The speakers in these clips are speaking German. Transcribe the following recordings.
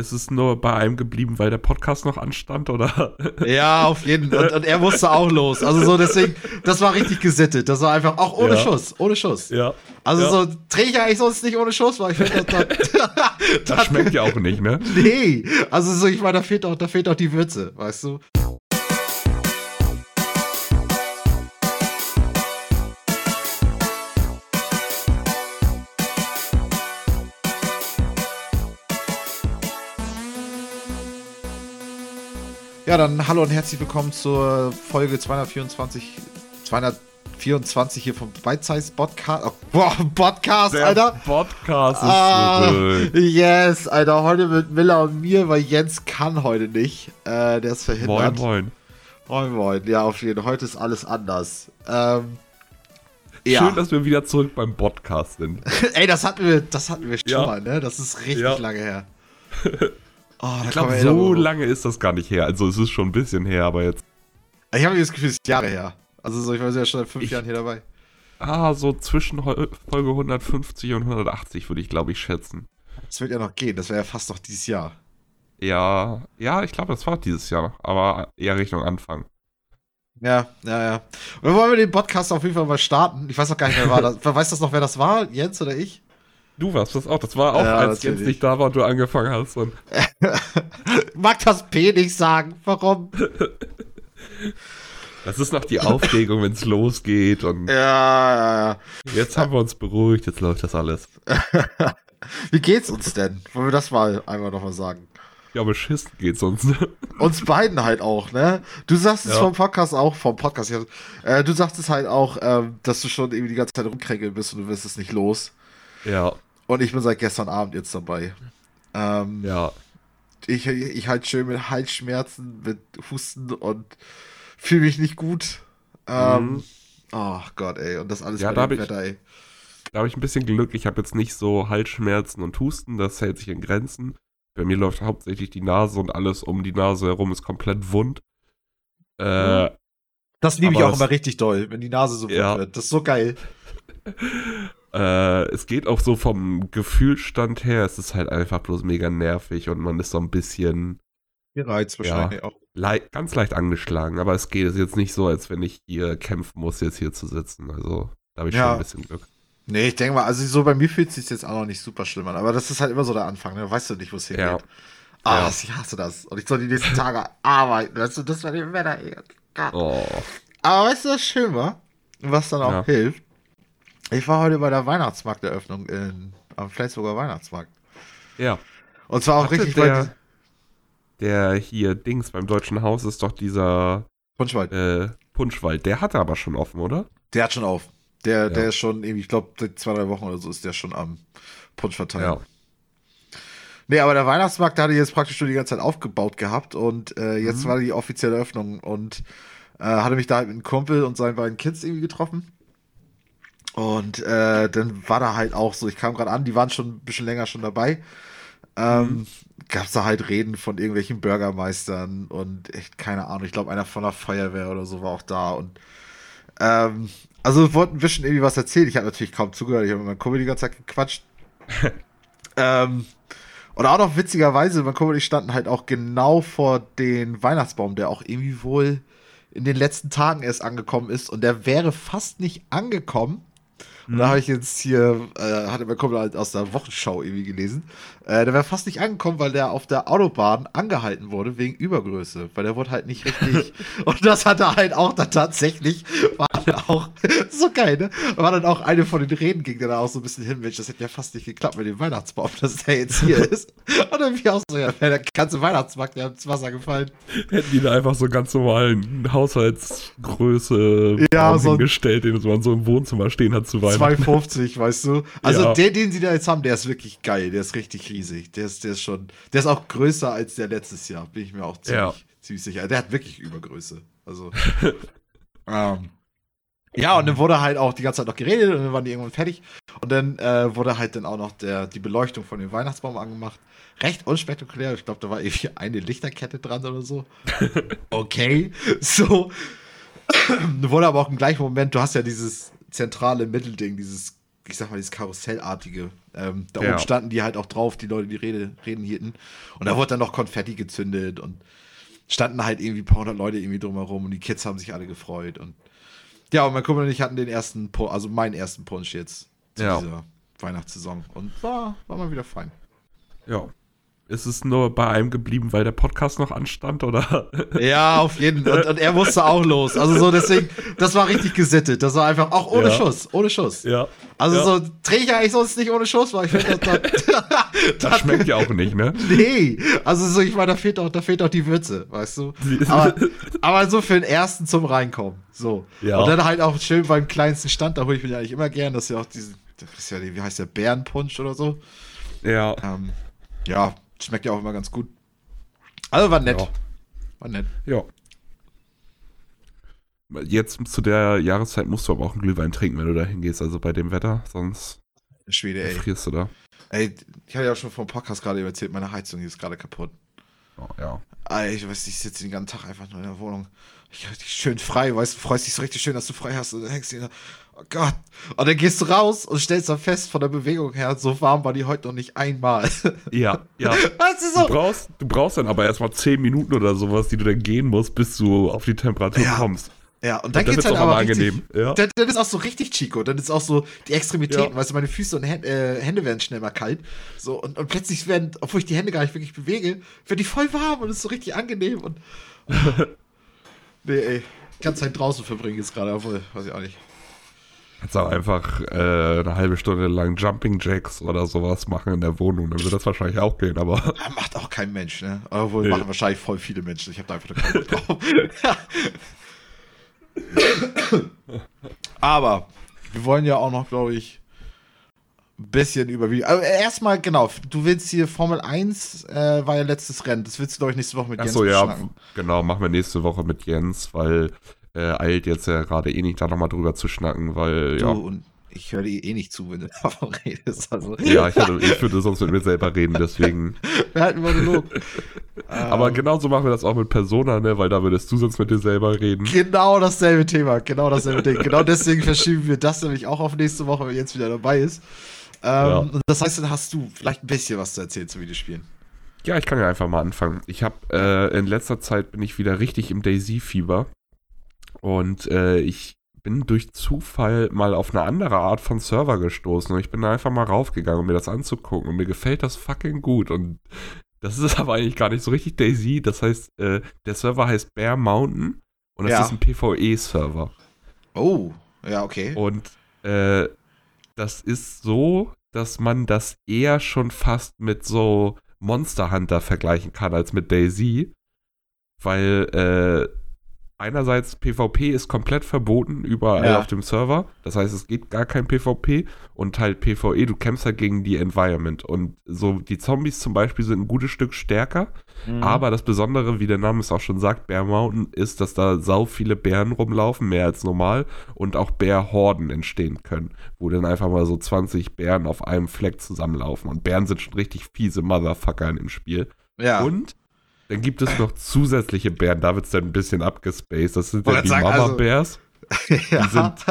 ist es nur bei einem geblieben, weil der Podcast noch anstand, oder? Ja, auf jeden Fall. Und, und, er musste auch los. Also so, deswegen, das war richtig gesittet. Das war einfach auch ohne ja. Schuss, ohne Schuss. Ja. Also ja. so drehe ich eigentlich sonst nicht ohne Schuss, weil ich finde, das, das, das schmeckt ja auch nicht, ne? Nee. Also so, ich meine, da fehlt auch, da fehlt auch die Würze, weißt du? Ja, dann hallo und herzlich willkommen zur Folge 224, 224 hier vom Bite Size Podcast. Oh, boah, Podcast, Der Alter. Podcast ist Ah, yes, Alter, heute mit Miller und mir, weil Jens kann heute nicht. Äh, der ist Moin, verhindert. moin. moin, moin. Ja, auf jeden Fall. Heute ist alles anders. Ähm, ja. Schön, dass wir wieder zurück beim Podcast sind. Ey, das hatten wir, das hatten wir schon Ja. mal, ne? Das ist richtig Ja. lange her. Oh, Ich glaube, so lange ist das gar nicht her. Also es ist schon ein bisschen her, aber jetzt. Ich habe das Gefühl, es ist Jahre her. Also so, ich war ja schon seit fünf Ich- Jahren hier dabei. Ah, so zwischen Folge 150 und 180 würde ich, glaube ich, schätzen. Das wird ja noch gehen. Das wäre ja fast noch dieses Jahr. Ja, ja, ich glaube, das war dieses Jahr, aber eher Richtung Anfang. Ja, ja, ja. Und dann wollen wir den Podcast auf jeden Fall mal starten. Ich weiß noch gar nicht, wer war das. Wer weiß das noch, wer das war? Jens oder ich? Du warst das auch. Das war auch, Ja, als Jens nicht da war und du angefangen hast. Und Mag das P nicht sagen. Warum? das ist noch die Aufregung, wenn es losgeht. Und Ja, ja, ja. jetzt haben wir uns beruhigt, jetzt läuft das alles. Wie geht's uns denn? Wollen wir das mal einmal nochmal sagen? Ja, beschissen geht's uns. Uns beiden halt auch, ne? Du sagst es Ja. vom Podcast auch, vom Podcast hier. Äh, du sagst es halt auch, ähm, dass du schon irgendwie die ganze Zeit rumkränkeln bist und du wirst es nicht los. ja, Und ich bin seit gestern Abend jetzt dabei. Ähm, ja. ich, ich halt schön mit Halsschmerzen, mit Husten und fühle mich nicht gut. Ähm, Mhm. Oh Gott, ey. Und das alles Ja, bei da dem ich- Wetter, ey. Da habe ich ein bisschen Glück. Ich habe jetzt nicht so Halsschmerzen und Husten. Das hält sich in Grenzen. Bei mir läuft hauptsächlich die Nase und alles um die Nase herum ist komplett wund. Äh, Das liebe ich auch immer richtig doll, wenn die Nase so Ja. wund wird. Das ist so geil. äh, es geht auch so vom Gefühlsstand her. Es ist halt einfach bloß mega nervig und man ist so ein bisschen Gereizt wahrscheinlich auch. lei ganz leicht angeschlagen. Aber es geht es jetzt nicht so, als wenn ich hier kämpfen muss, jetzt hier zu sitzen. Also da habe ich Ja. schon ein bisschen Glück. Nee, ich denke mal, also so bei mir fühlt es sich jetzt auch noch nicht super schlimm an, aber das ist halt immer so der Anfang, ne? Weißt du nicht, wo es hingeht. Ja. Ah, Ja. ich hasse das. Und ich soll die nächsten Tage arbeiten, weißt du, das war dem Wetter. Oh. Aber weißt du, was schön war? Was dann auch Ja. hilft? Ich war heute bei der Weihnachtsmarkteröffnung in, am Flensburger Weihnachtsmarkt. Ja. Und zwar auch Hatte richtig der- Der hier Dings beim Deutschen Haus ist doch dieser Punschwald. äh, Punschwald. Der hatte aber schon offen, oder? Der hat schon auf. Der, Ja. der ist schon, ich glaube, seit zwei, drei Wochen oder so ist der schon am Punsch verteilen. Ja. Nee, aber der Weihnachtsmarkt, der hatte jetzt praktisch schon die ganze Zeit aufgebaut gehabt und äh, jetzt Mhm. war die offizielle Öffnung und äh, hatte mich da halt mit einem Kumpel und seinen beiden Kids irgendwie getroffen. Und äh, dann war da halt auch so, ich kam gerade an, die waren schon ein bisschen länger schon dabei. Ähm, Mhm. Gab's da halt Reden von irgendwelchen Bürgermeistern und echt keine Ahnung, ich glaube einer von der Feuerwehr oder so war auch da und ähm, also wollten ein bisschen irgendwie was erzählen. Ich habe natürlich kaum zugehört, ich habe mit meinem Kumpel die ganze Zeit gequatscht. ähm, und auch noch witzigerweise, mein Kumpel und ich standen halt auch genau vor den Weihnachtsbaum, der auch irgendwie wohl in den letzten Tagen erst angekommen ist. Und der wäre fast nicht angekommen. Und da habe ich jetzt hier, äh, hatte mein Kumpel halt aus der Wochenschau irgendwie gelesen. Äh, der wäre fast nicht angekommen, weil der auf der Autobahn angehalten wurde wegen Übergröße. Weil der wurde halt nicht richtig. und das hat er halt auch dann tatsächlich, war dann auch, so geil, ne? War dann auch eine von den Reden, ging der da auch so ein bisschen hin, Mensch, das hätte ja fast nicht geklappt mit dem Weihnachtsbaum, dass der jetzt hier ist. Und dann wie auch so, ja, der ganze Weihnachtsmarkt, der ins Wasser gefallen. Hätten die da einfach so ganz normalen Haushaltsgröße Ja, so hingestellt, den man so im Wohnzimmer stehen hat zu Weihnachten. 250, weißt du? Also Ja. der, den sie da jetzt haben, der ist wirklich geil. Der ist richtig riesig. Der ist, der ist schon, der ist auch größer als der letztes Jahr, bin ich mir auch ziemlich, Ja. ziemlich sicher. Der hat wirklich Übergröße. Also. ähm, ja, und dann wurde halt auch die ganze Zeit noch geredet und dann waren die irgendwann fertig. Und dann äh, wurde halt dann auch noch der, die Beleuchtung von dem Weihnachtsbaum angemacht. Recht unspektakulär. Ich glaube, da war irgendwie eine Lichterkette dran oder so. Okay. So. wurde aber auch im gleichen Moment, du hast ja dieses zentrale Mittelding, dieses ich sag mal, dieses Karussellartige. Ähm, da Ja. oben standen die halt auch drauf, die Leute, die Rede, Reden hielten. Und da wurde dann noch Konfetti gezündet und standen halt irgendwie ein paar hundert Leute irgendwie drumherum und die Kids haben sich alle gefreut. Und ja, und mein Kumpel und ich hatten den ersten, also meinen ersten Punsch jetzt zu Ja. dieser Weihnachtssaison. Und war, war mal wieder fein. Ja. Ist es nur bei einem geblieben, weil der Podcast noch anstand, oder? Ja, auf jeden Fall. Und, und er musste auch los. Also so deswegen, das war richtig gesittet. Das war einfach auch ohne Ja. Schuss, ohne Schuss. ja. Also Ja. so drehe ich eigentlich sonst nicht ohne Schuss, weil ich finde, das, das, Das schmeckt ja auch nicht, ne? Nee, also so, ich meine, da fehlt auch, da fehlt auch die Würze, weißt du? Aber, aber so für den ersten zum Reinkommen. So. Ja. Und dann halt auch schön beim kleinsten Stand, da hole ich mir eigentlich immer gern, das ist ja auch diese, das ist ja, die- wie heißt der, Bärenpunsch oder so. Ja. Ähm, ja, schmeckt ja auch immer ganz gut. Also war nett. Ja. War nett. Ja. Jetzt zu der Jahreszeit musst du aber auch einen Glühwein trinken, wenn du da hingehst, also bei dem Wetter, sonst Schwede, ey. frierst du da. Ey, ich hatte ja schon vom Podcast gerade erzählt, meine Heizung die ist gerade kaputt. Oh, ja. Ey, ich weiß, ich sitze den ganzen Tag einfach nur in der Wohnung. Ich richtig schön frei, weißt du, freust dich so richtig schön, dass du frei hast und dann hängst du da, oh Gott. Und dann gehst du raus und stellst dann fest, von der Bewegung her, so warm war die heute noch nicht einmal. Ja, ja. weißt du Du so? brauchst, du brauchst dann aber erstmal 10 Minuten oder sowas, die du dann gehen musst, bis du auf die Temperatur Ja. kommst. Ja, und dann Dann geht's wird's halt aber richtig, angenehm. Ja. dann, dann ist auch so richtig Chico, dann ist auch so die Extremitäten, Ja. weißt du, meine Füße und Hände, äh, Hände werden schnell mal kalt. So, und, und plötzlich werden, obwohl ich die Hände gar nicht wirklich bewege, werden die voll warm und ist so richtig angenehm und. nee, ey. Ganze Zeit draußen verbringen jetzt gerade, obwohl, weiß ich auch nicht. Kannst auch einfach äh, eine halbe Stunde lang Jumping Jacks oder sowas machen in der Wohnung, dann wird das wahrscheinlich auch gehen, aber Ja, macht auch kein Mensch, ne? Obwohl, Nee. machen wahrscheinlich voll viele Menschen. Ich habe da einfach Bock drauf. Aber wir wollen ja auch noch, glaube ich, ein bisschen über wie. Aber erstmal, genau, du willst hier Formel 1, äh, war ja letztes Rennen. Das willst du, glaube ich, nächste Woche mit Achso, ja, genau, machen wir nächste Woche mit Jens, weil äh, eilt jetzt ja gerade eh nicht da nochmal drüber zu schnacken, weil, Du, ja. und ich höre dir eh nicht zu, wenn du davon redest. Also, Ja, ich, hätte, ich würde sonst mit mir selber reden, deswegen. wir halten Monolog. Aber Ähm, genauso machen wir das auch mit Persona, ne? Weil da würdest du sonst mit dir selber reden. Genau dasselbe Thema, genau dasselbe Ding. Genau deswegen verschieben wir das nämlich auch auf nächste Woche, wenn Jens wieder dabei ist. Ähm, Ja. Das heißt, dann hast du vielleicht ein bisschen was zu erzählen zu Videospielen. Ja, ich kann ja einfach mal anfangen. Ich habe äh, in letzter Zeit bin ich wieder richtig im Daisy-Fieber. Und äh, ich bin durch Zufall mal auf eine andere Art von Server gestoßen. Und ich bin da einfach mal raufgegangen, um mir das anzugucken. Und mir gefällt das fucking gut. Und das ist aber eigentlich gar nicht so richtig Daisy. Das heißt, äh, der Server heißt Bear Mountain. Und das Ja. ist ein PvE-Server. Oh, ja, okay. Und äh, das ist so, dass man das eher schon fast mit so Monster Hunter vergleichen kann als mit Daisy. Weil äh, einerseits PvP ist komplett verboten überall Ja. auf dem Server. Das heißt, es geht gar kein PvP und halt PvE, du kämpfst halt gegen die Environment. Und so die Zombies zum Beispiel sind ein gutes Stück stärker. Mhm. Aber das Besondere, wie der Name es auch schon sagt, Bear Mountain, ist, dass da sau viele Bären rumlaufen, mehr als normal, und auch Bärhorden entstehen können, wo dann einfach mal so 20 Bären auf einem Fleck zusammenlaufen. Und Bären sind schon richtig fiese Motherfucker in dem Spiel. ja. Und dann gibt es noch zusätzliche Bären, da wird es dann ein bisschen abgespaced. Das sind Wollte die sagen, also- Mama-Bärs. ja. sind-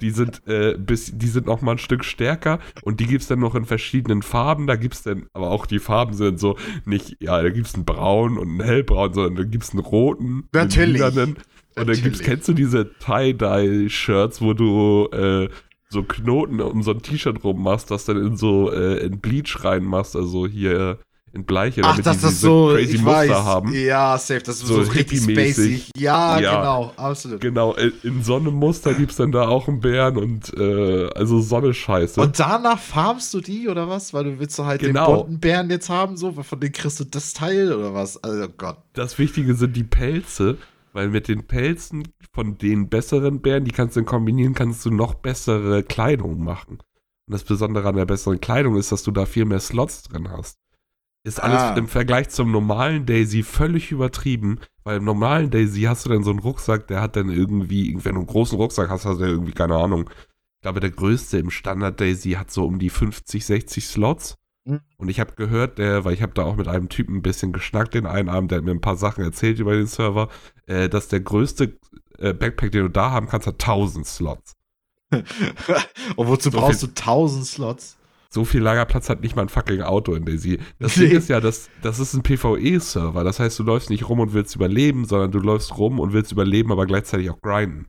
Die sind, äh, bis, die sind noch mal ein Stück stärker und die gibt es dann noch in verschiedenen Farben. Da gibt es dann, aber auch die Farben sind so nicht, ja, da gibt es einen braun und einen hellbraun, sondern da gibt es einen roten, Natürlich. einen. Und dann gibt's, Natürlich. kennst du diese Tie-Dye-Shirts, wo du äh, so Knoten um so ein T-Shirt rummachst, das dann in so äh, in Bleach reinmachst, also hier in Bleiche, Ach, damit dass die das diese so, crazy Muster weiß. haben. Ja, safe, das ist So so, richtig spacig. Ja, Ja. genau, absolut. Genau, in, in so einem Muster gibt's dann da auch einen Bären und äh, also Sonne scheiße. Und danach farmst du die oder was? Weil du willst du halt Genau. den bunten Bären jetzt haben, so, von denen kriegst du das Teil oder was? Also Gott. das Wichtige sind die Pelze, weil mit den Pelzen von den besseren Bären, die kannst du dann kombinieren, kannst du noch bessere Kleidung machen. Und das Besondere an der besseren Kleidung ist, dass du da viel mehr Slots drin hast. Ist alles Ah. im Vergleich zum normalen Daisy völlig übertrieben, weil im normalen Daisy hast du dann so einen Rucksack, der hat dann irgendwie, wenn du einen großen Rucksack hast, hast du irgendwie, keine Ahnung, ich glaube, der größte im Standard Daisy hat so um die 50, 60 Slots. Mhm. Und ich habe gehört, der, weil ich habe da auch mit einem Typen ein bisschen geschnackt den einen Abend, der hat mir ein paar Sachen erzählt über den Server, äh, dass der größte äh, Backpack, den du da haben kannst, hat 1000 Slots. Und wozu so brauchst du 1000 Slots? So viel Lagerplatz hat nicht mal ein fucking Auto in Daisy. Das nee. Ding ist ja, das, das ist ein PvE-Server. Das heißt, du läufst nicht rum und willst überleben, sondern du läufst rum und willst überleben, aber gleichzeitig auch grinden.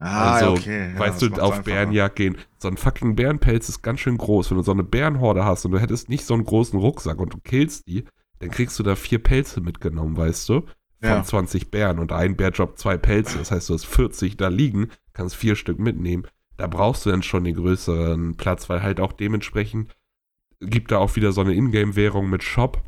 Ah, also, okay. Ja, weißt du, auf Bärenjagd gehen. So ein fucking Bärenpelz ist ganz schön groß. Wenn du so eine Bärenhorde hast und du hättest nicht so einen großen Rucksack und du killst die, dann kriegst du da vier Pelze mitgenommen, weißt du? Von ja. 20 Bären und ein Bär droppt zwei Pelze. Das heißt, du hast 40 da liegen, kannst vier Stück mitnehmen. Da brauchst du dann schon den größeren Platz, weil halt auch dementsprechend gibt da auch wieder so eine Ingame-Währung mit Shop.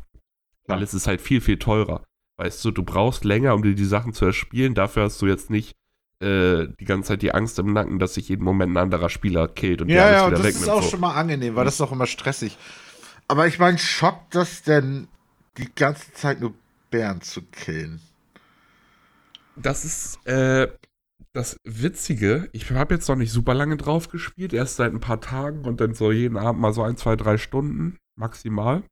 Weil es ist halt viel, viel teurer. Weißt du, du brauchst länger, um dir die Sachen zu erspielen. Dafür hast du jetzt nicht äh, die ganze Zeit die Angst im Nacken, dass sich jeden Moment ein anderer Spieler killt und ja, ja, wieder das ist auch so. schon mal angenehm, weil das ist auch immer stressig. Aber ich meine, schockt das denn die ganze Zeit nur Bären zu killen? Das ist äh, das Witzige. Ich habe jetzt noch nicht super lange drauf gespielt, erst seit ein paar Tagen und dann so jeden Abend mal so ein, zwei, drei Stunden maximal.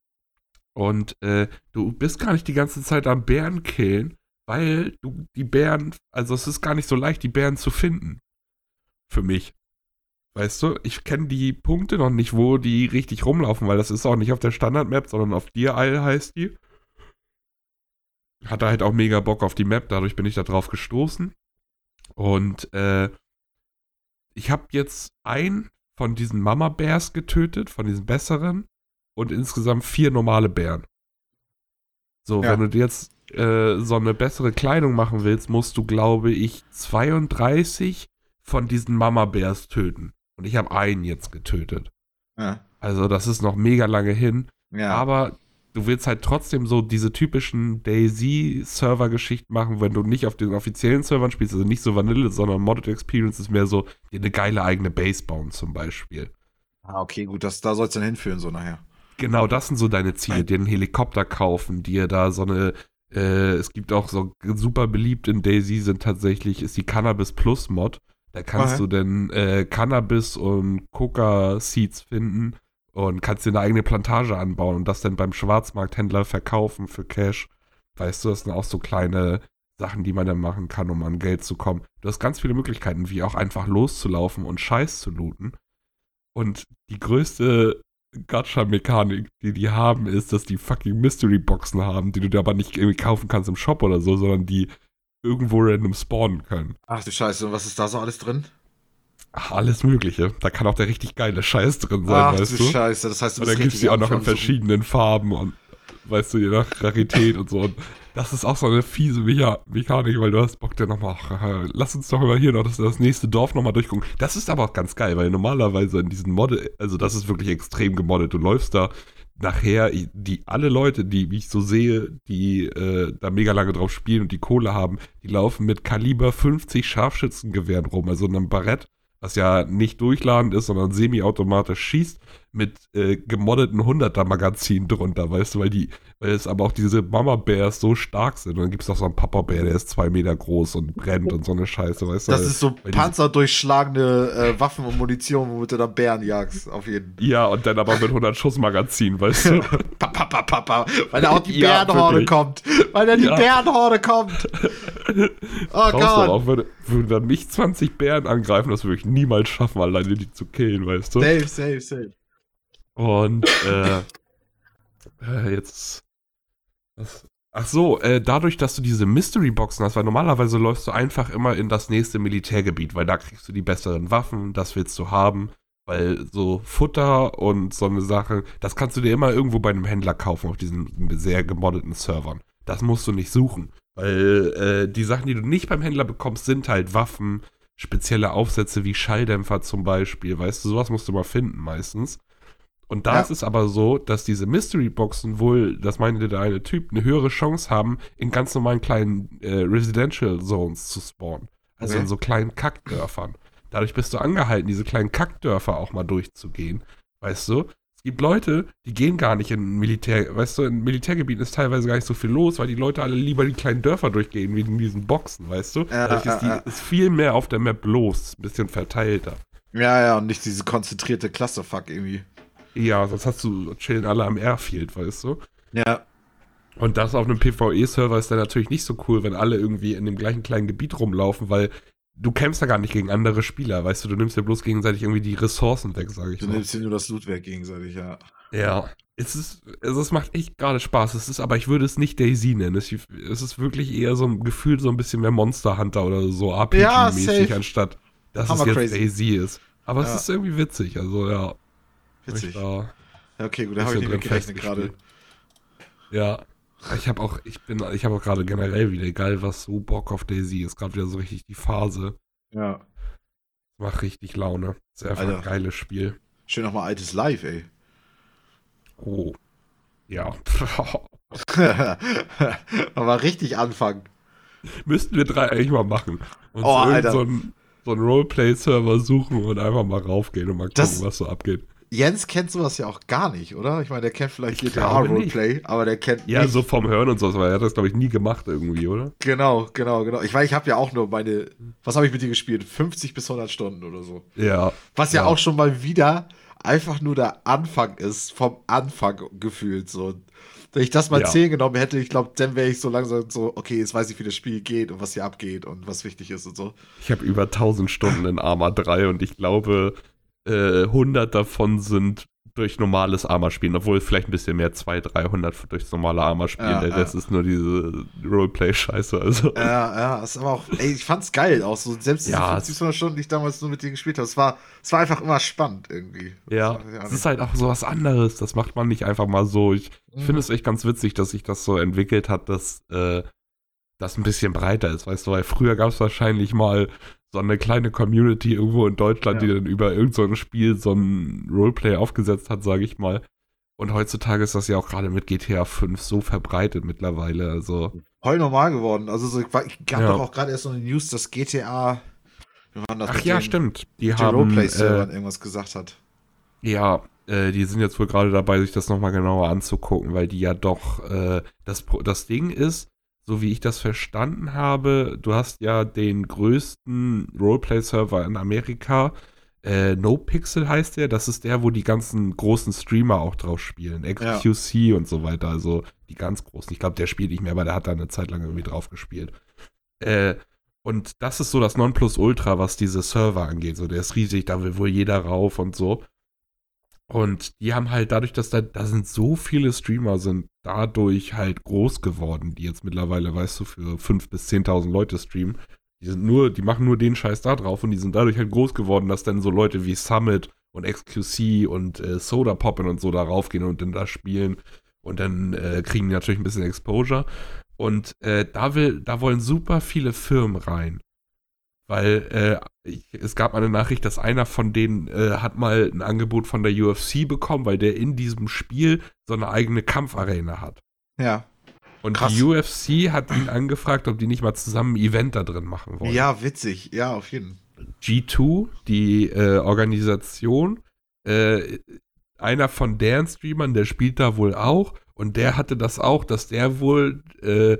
Und äh, du bist gar nicht die ganze Zeit am Bären killen, weil du die Bären, also es ist gar nicht so leicht, die Bären zu finden. Für mich. Weißt du, ich kenne die Punkte noch nicht, wo die richtig rumlaufen, weil das ist auch nicht auf der Standard-Map, sondern auf Deer Isle heißt die. Hatte halt auch mega Bock auf die Map, dadurch bin ich da drauf gestoßen. Und äh, ich habe jetzt einen von diesen Mama Bears getötet, von diesen besseren, und insgesamt vier normale Bären. So, ja. wenn du dir jetzt äh, so eine bessere Kleidung machen willst, musst du, glaube ich, 32 von diesen Mama Bears töten. Und ich habe einen jetzt getötet. Ja. Also das ist noch mega lange hin. Ja. Aber du willst halt trotzdem so diese typischen Daisy-Server-Geschichten machen, wenn du nicht auf den offiziellen Servern spielst, also nicht so Vanille, sondern Modded Experience ist mehr so, dir eine geile eigene Base bauen zum Beispiel. Ah, okay, gut, das, da soll es dann hinführen, so nachher. Genau, das sind so deine Ziele, dir einen Helikopter kaufen, dir da so eine äh, es gibt auch so super beliebt in Daisy sind tatsächlich, ist die Cannabis Plus Mod. Da kannst okay. du dann äh, Cannabis und Coca-Seeds finden und kannst dir eine eigene Plantage anbauen und das dann beim Schwarzmarkthändler verkaufen für Cash. Weißt du, das sind auch so kleine Sachen, die man dann machen kann, um an Geld zu kommen. Du hast ganz viele Möglichkeiten, wie auch einfach loszulaufen und Scheiß zu looten. Und die größte Gacha-Mechanik, die die haben, ist, dass die fucking Mystery-Boxen haben, die du dir aber nicht irgendwie kaufen kannst im Shop oder so, sondern die irgendwo random spawnen können. Ach du Scheiße, und was ist da so alles drin? Alles Mögliche. Da kann auch der richtig geile Scheiß drin sein, Ach, weißt du? Scheiße, das heißt, du Und dann gibt es die auch noch in verschiedenen Farben und weißt du, je nach Rarität und so. Und das ist auch so eine fiese Mecha Mechanik, weil du hast Bock, der nochmal, lass uns doch mal hier noch das, das nächste Dorf nochmal durchgucken. Das ist aber auch ganz geil, weil normalerweise in diesen Modde, also das ist wirklich extrem gemoddet. Du läufst da nachher, die alle Leute, die, wie ich so sehe, die äh, da mega lange drauf spielen und die Kohle haben, die laufen mit Kaliber 50 Scharfschützengewehren rum, also einem Barett, was ja nicht durchladend ist, sondern semi-automatisch schießt mit äh, gemoddeten 100er Magazin drunter, weißt du, weil die, weil es aber auch diese Mama Bears so stark sind. Und dann gibt es auch so einen Papa Bär, der ist zwei Meter groß und brennt und so eine Scheiße, weißt du. Das ist so panzerdurchschlagende äh, Waffen und Munition, womit du dann Bären jagst, auf jeden Fall. Ja, und dann aber mit 100 Schuss Magazin, weißt du. papa, papa, papa, weil da auch die ja, Bärenhorde wirklich. kommt. Weil da die ja. Bärenhorde kommt. Oh Gott. Auch, würde, würden dann mich 20 Bären angreifen, das würde ich niemals schaffen, alleine die zu killen, weißt du. Safe, safe, safe. Und äh, äh, jetzt. Was, ach so, äh, dadurch, dass du diese Mystery-Boxen hast, weil normalerweise läufst du einfach immer in das nächste Militärgebiet, weil da kriegst du die besseren Waffen, das willst du haben. Weil so Futter und so eine Sache, das kannst du dir immer irgendwo bei einem Händler kaufen auf diesen sehr gemoddeten Servern. Das musst du nicht suchen. Weil äh, die Sachen, die du nicht beim Händler bekommst, sind halt Waffen, spezielle Aufsätze wie Schalldämpfer zum Beispiel. Weißt du, sowas musst du mal finden meistens. Und da ja. ist es aber so, dass diese Mystery-Boxen wohl, das meinte der eine Typ, eine höhere Chance haben, in ganz normalen kleinen äh, Residential Zones zu spawnen. Also okay. in so kleinen Kackdörfern. Dadurch bist du angehalten, diese kleinen Kackdörfer auch mal durchzugehen. Weißt du? Es gibt Leute, die gehen gar nicht in Militär, weißt du, in Militärgebieten ist teilweise gar nicht so viel los, weil die Leute alle lieber die kleinen Dörfer durchgehen, wie in diesen Boxen, weißt du? Ja, Dadurch ist, die, ist viel mehr auf der Map los, ein bisschen verteilter. Ja, ja, und nicht diese konzentrierte Clusterfuck irgendwie. Ja, sonst hast du chillen alle am Airfield, weißt du? Ja. Und das auf einem PvE-Server ist dann natürlich nicht so cool, wenn alle irgendwie in dem gleichen kleinen Gebiet rumlaufen, weil du kämpfst ja gar nicht gegen andere Spieler, weißt du, du nimmst ja bloß gegenseitig irgendwie die Ressourcen weg, sage ich Du mal. nimmst dir nur das Loot weg gegenseitig, ja. Ja. Es ist, also es macht echt gerade Spaß. Es ist, aber ich würde es nicht Daisy nennen. Es, ist wirklich eher so ein Gefühl, so ein bisschen mehr Monster Hunter oder so Ja, RPG-mäßig, safe. anstatt dass Hammer es jetzt crazy. Daisy ist. Aber Ja. es ist irgendwie witzig, also ja. Witzig. Ja, okay, gut, da habe ich nicht gerechnet gerade. Ja. Ich habe auch, ich bin, ich habe auch gerade generell wieder geil, was so Bock auf Daisy ist. Gerade wieder so richtig die Phase. Ja. Macht richtig Laune. Ist einfach Alter. ein geiles Spiel. Schön nochmal altes Live, ey. Oh. Ja. Aber richtig anfangen. Müssten wir drei eigentlich mal machen. Und Oh, so, so einen so Roleplay-Server suchen und einfach mal raufgehen und mal gucken, Das- was so abgeht. Jens kennt sowas ja auch gar nicht, oder? Ich meine, der kennt vielleicht Ich GTA. Roleplay, aber der kennt Ja, nicht. so vom Hören und so, aber er hat das, glaube ich, nie gemacht irgendwie, oder? Genau, genau, genau. Ich meine, ich habe ja auch nur meine, was habe ich mit dir gespielt? 50 bis 100 Stunden oder so. Ja. Was ja, Ja. auch schon mal wieder einfach nur der Anfang ist, vom Anfang gefühlt so. Wenn ich das mal Ja. 10 genommen hätte, ich glaube, dann wäre ich so langsam so, okay, jetzt weiß ich, wie das Spiel geht und was hier abgeht und was wichtig ist und so. Ich habe über 1000 Stunden in Arma 3 und ich glaube, äh, 100 davon sind durch normales Arma-Spielen, obwohl vielleicht ein bisschen mehr, 200, 300 durchs normale Arma-Spielen. Ja, ja. Rest ist nur diese Roleplay-Scheiße. Also. Ja, ja, ist aber auch, ey, ich fand's geil auch so. Selbst diese Ja, 50 bis 100 Stunden, die ich damals nur mit dir gespielt habe, es war, es war einfach immer spannend irgendwie. Ja, Das es ist halt auch so was anderes. Das macht man nicht einfach mal so. Ich, Mhm. finde es echt ganz witzig, dass sich das so entwickelt hat, dass äh, das ein bisschen breiter ist. Weißt du, weil früher gab es wahrscheinlich mal so eine kleine Community irgendwo in Deutschland, Ja. die dann über irgendein so Spiel so ein Roleplay aufgesetzt hat, sage ich mal. Und heutzutage ist das ja auch gerade mit GTA 5 so verbreitet mittlerweile. Also, voll normal geworden. Also so, ich, gab Ja. doch auch gerade erst so eine News, dass GTA, das ach ja, den- stimmt. Die haben, Roleplay-Servern äh, irgendwas gesagt hat. Ja, äh, die sind jetzt wohl gerade dabei, sich das nochmal genauer anzugucken, weil die ja doch, äh, das, das Ding ist, so wie ich das verstanden habe, du hast ja den größten Roleplay-Server in Amerika, äh, NoPixel heißt der, das ist der, wo die ganzen großen Streamer auch drauf spielen, XQC und so weiter, also die ganz großen. Ich glaube, der spielt nicht mehr, aber der hat da eine Zeit lang irgendwie drauf gespielt. Äh, und das ist so das Nonplusultra, was diese Server angeht. So, der ist riesig, da will wohl jeder rauf und so. Und die haben halt dadurch, dass da, da sind so viele Streamer sind dadurch halt groß geworden, die jetzt mittlerweile, weißt du, für 5.000 bis 10.000 Leute streamen. Die sind nur, die machen nur den Scheiß da drauf und die sind dadurch halt groß geworden, dass dann so Leute wie Summit und XQC und äh, Soda Poppin und so da raufgehen und dann da spielen und dann äh, kriegen die natürlich ein bisschen Exposure. Und äh, da will, da wollen super viele Firmen rein. Weil äh, ich, es gab eine Nachricht, dass einer von denen äh, hat mal ein Angebot von der UFC bekommen, weil der in diesem Spiel so eine eigene Kampfarena hat. Ja. Und Krass. die UFC hat ihn angefragt, ob die nicht mal zusammen ein Event da drin machen wollen. Ja, witzig. Ja, auf jeden Fall. G2, die äh, Organisation, äh, einer von deren Streamern, der spielt da wohl auch und der hatte das auch, dass der wohl äh,